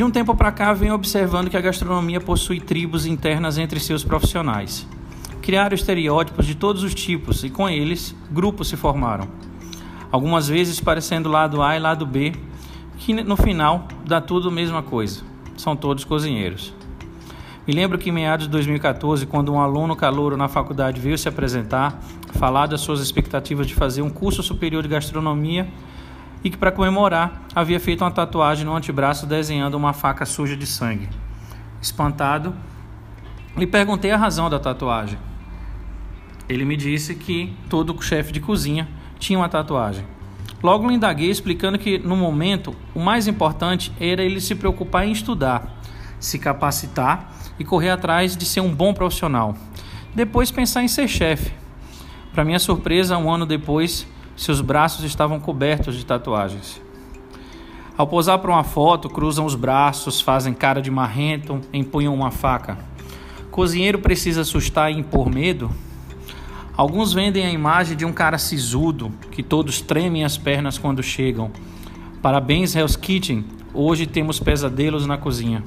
De um tempo para cá, venho observando que a gastronomia possui tribos internas entre seus profissionais. Criaram estereótipos de todos os tipos e, com eles, grupos se formaram. Algumas vezes parecendo lado A e lado B, que no final dá tudo a mesma coisa. São todos cozinheiros. Me lembro que em meados de 2014, quando um aluno calouro na faculdade veio se apresentar, falar das suas expectativas de fazer um curso superior de gastronomia e que, para comemorar, havia feito uma tatuagem no antebraço desenhando uma faca suja de sangue. Espantado, lhe perguntei a razão da tatuagem. Ele me disse que todo chefe de cozinha tinha uma tatuagem. Logo lhe indaguei explicando que, no momento, o mais importante era ele se preocupar em estudar, se capacitar e correr atrás de ser um bom profissional. Depois pensar em ser chefe. Para minha surpresa, um ano depois, seus braços estavam cobertos de tatuagens. Ao posar para uma foto, cruzam os braços, fazem cara de marrento, empunham uma faca. Cozinheiro precisa assustar e impor medo? Alguns vendem a imagem de um cara sisudo, que todos tremem as pernas quando chegam. Parabéns, Hell's Kitchen. Hoje temos pesadelos na cozinha.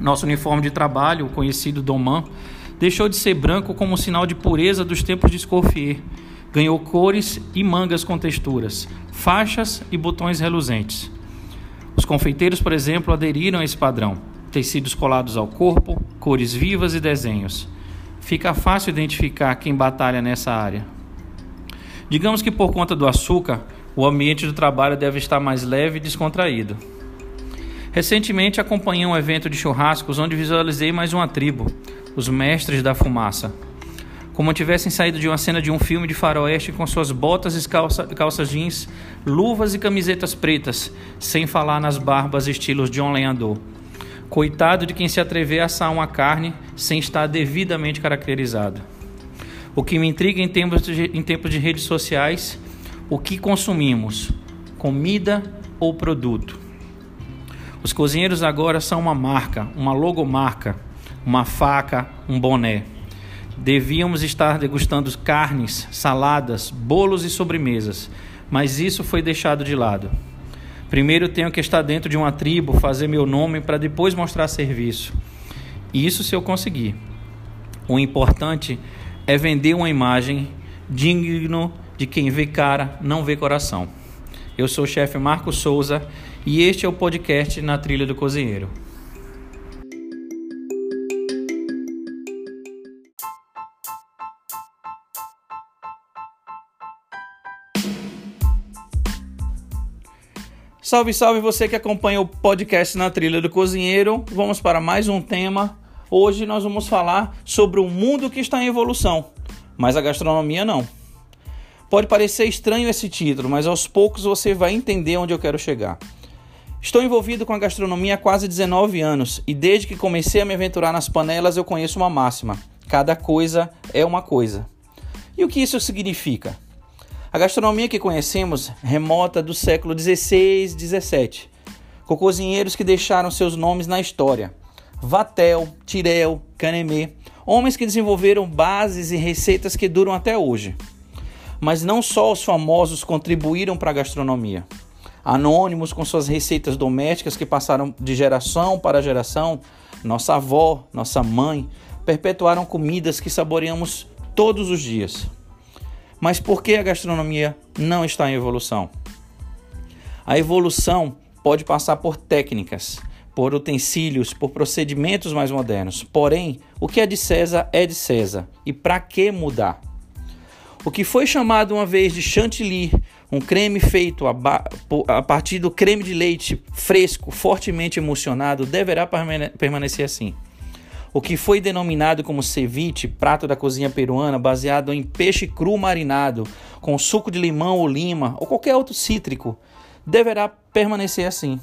Nosso uniforme de trabalho, o conhecido Doman, deixou de ser branco como sinal de pureza dos tempos de Escoffier. Ganhou cores e mangas com texturas, faixas e botões reluzentes. Os confeiteiros, por exemplo, aderiram a esse padrão: tecidos colados ao corpo, cores vivas e desenhos. Fica fácil identificar quem batalha nessa área. Digamos que por conta do açúcar, o ambiente do trabalho deve estar mais leve e descontraído. Recentemente acompanhei um evento de churrascos onde visualizei mais uma tribo, os Mestres da Fumaça. Como tivessem saído de uma cena de um filme de faroeste com suas botas e calça, calças jeans, luvas e camisetas pretas, sem falar nas barbas estilos John Lenhador. Coitado de quem se atrever a assar uma carne sem estar devidamente caracterizado. O que me intriga em tempos de, em tempos de redes sociais, o que consumimos, comida ou produto. Os cozinheiros agora são uma marca, uma logomarca, uma faca, um boné. Devíamos estar degustando carnes, saladas, bolos e sobremesas, mas isso foi deixado de lado. Primeiro tenho que estar dentro de uma tribo, fazer meu nome para depois mostrar serviço. Isso se eu conseguir. O importante é vender uma imagem digno de quem vê cara, não vê coração. Eu sou o chefe Marco Souza e este é o podcast Na Trilha do Cozinheiro. Salve, salve você que acompanha o podcast Na Trilha do Cozinheiro. Vamos para mais um tema. Hoje nós vamos falar sobre o mundo que está em evolução, mas a gastronomia não. Pode parecer estranho esse título, mas aos poucos você vai entender onde eu quero chegar. Estou envolvido com a gastronomia há quase 19 anos e desde que comecei a me aventurar nas panelas eu conheço uma máxima: cada coisa é uma coisa. E o que isso significa? A gastronomia que conhecemos remota do século 16, 17, com cozinheiros que deixaram seus nomes na história. Vatel, Tirel, Canemê, homens que desenvolveram bases e receitas que duram até hoje. Mas não só os famosos contribuíram para a gastronomia. Anônimos com suas receitas domésticas que passaram de geração para geração, nossa avó, nossa mãe, perpetuaram comidas que saboreamos todos os dias. Mas por que a gastronomia não está em evolução? A evolução pode passar por técnicas, por utensílios, por procedimentos mais modernos. Porém, o que é de César é de César. E para que mudar? O que foi chamado uma vez de chantilly, um creme feito a, a, partir do creme de leite fresco, fortemente emulsionado, deverá permanecer assim. O que foi denominado como ceviche, prato da cozinha peruana, baseado em peixe cru marinado, com suco de limão ou lima, ou qualquer outro cítrico, deverá permanecer assim.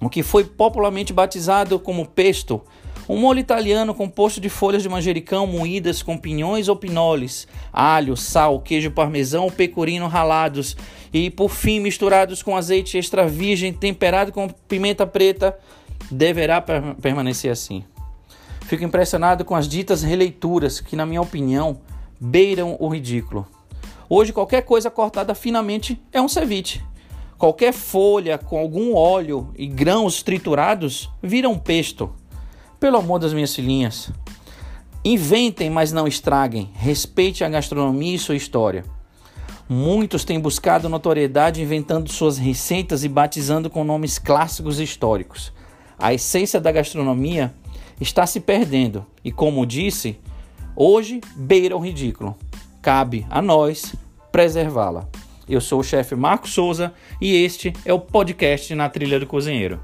O que foi popularmente batizado como pesto, um molho italiano composto de folhas de manjericão moídas com pinhões ou pinoles, alho, sal, queijo parmesão ou pecorino ralados e, por fim, misturados com azeite extra virgem temperado com pimenta preta, deverá permanecer assim. Fico impressionado com as ditas releituras que, na minha opinião, beiram o ridículo. Hoje, qualquer coisa cortada finamente é um ceviche. Qualquer folha com algum óleo e grãos triturados vira um pesto. Pelo amor das minhas filhinhas. Inventem, mas não estraguem. Respeite a gastronomia e sua história. Muitos têm buscado notoriedade inventando suas receitas e batizando com nomes clássicos e históricos. A essência da gastronomia está se perdendo e, como disse, hoje beira o ridículo. Cabe a nós preservá-la. Eu sou o chefe Marco Souza e este é o podcast Na Trilha do Cozinheiro.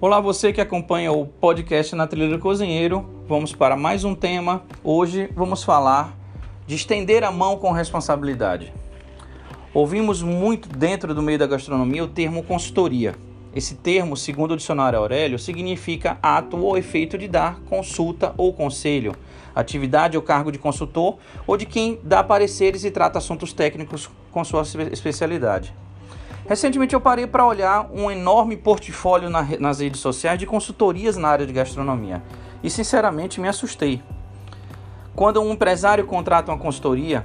Olá, você que acompanha o podcast Na Trilha do Cozinheiro. Vamos para mais um tema. Hoje vamos falar de estender a mão com responsabilidade. Ouvimos muito dentro do meio da gastronomia o termo consultoria. Esse termo, segundo o dicionário Aurélio, significa ato ou efeito de dar consulta ou conselho, atividade ou cargo de consultor ou de quem dá pareceres e trata assuntos técnicos com sua especialidade. Recentemente eu parei para olhar um enorme portfólio na, nas redes sociais de consultorias na área de gastronomia e sinceramente me assustei. Quando um empresário contrata uma consultoria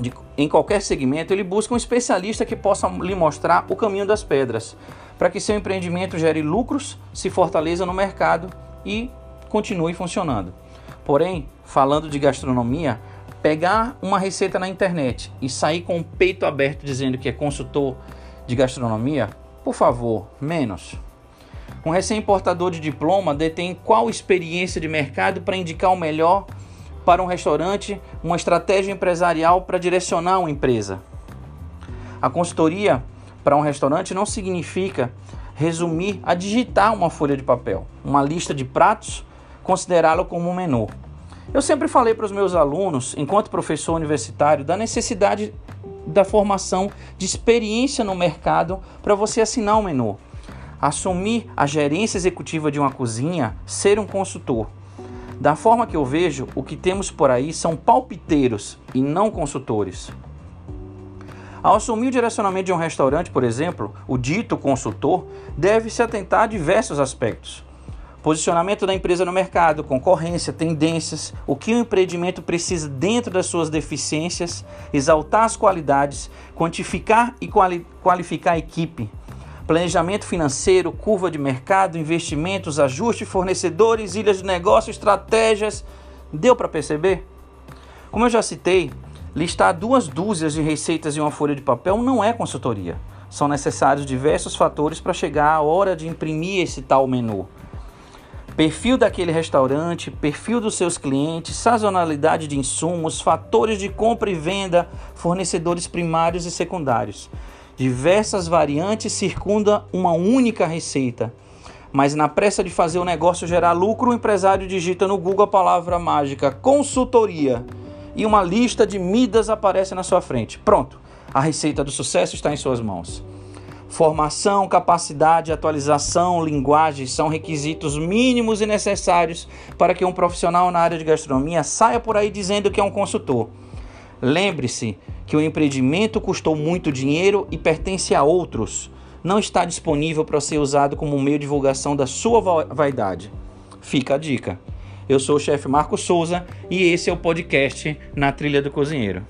de, em qualquer segmento, ele busca um especialista que possa lhe mostrar o caminho das pedras para que seu empreendimento gere lucros, se fortaleça no mercado e continue funcionando. Porém, falando de gastronomia, pegar uma receita na internet e sair com o peito aberto dizendo que é consultor de gastronomia, por favor, menos. Um recém-importador de diploma detém qual experiência de mercado para indicar o melhor para um restaurante, uma estratégia empresarial para direcionar uma empresa. A consultoria para um restaurante não significa resumir a digitar uma folha de papel, uma lista de pratos, considerá-lo como um menu. Eu sempre falei para os meus alunos, enquanto professor universitário, da necessidade da formação de experiência no mercado para você assinar um menu. Assumir a gerência executiva de uma cozinha, ser um consultor. Da forma que eu vejo, o que temos por aí são palpiteiros e não consultores. Ao assumir o direcionamento de um restaurante, por exemplo, o dito consultor deve se atentar a diversos aspectos Posicionamento da empresa no mercado, concorrência, tendências, o que o empreendimento precisa dentro das suas deficiências, exaltar as qualidades, quantificar e quali qualificar a equipe, planejamento financeiro, curva de mercado, investimentos, ajuste, fornecedores, ilhas de negócio, estratégias. Deu para perceber? Como eu já citei, listar duas dúzias de receitas em uma folha de papel não é consultoria. São necessários diversos fatores para chegar à hora de imprimir esse tal menu perfil daquele restaurante, perfil dos seus clientes, sazonalidade de insumos, fatores de compra e venda, fornecedores primários e secundários. Diversas variantes circundam uma única receita. Mas na pressa de fazer o negócio gerar lucro, o empresário digita no Google a palavra mágica consultoria e uma lista de midas aparece na sua frente. Pronto, a receita do sucesso está em suas mãos. Formação, capacidade, atualização, linguagem são requisitos mínimos e necessários para que um profissional na área de gastronomia saia por aí dizendo que é um consultor. Lembre-se que o empreendimento custou muito dinheiro e pertence a outros. Não está disponível para ser usado como meio de divulgação da sua vaidade. Fica a dica. Eu sou o chefe Marco Souza e esse é o podcast Na Trilha do Cozinheiro.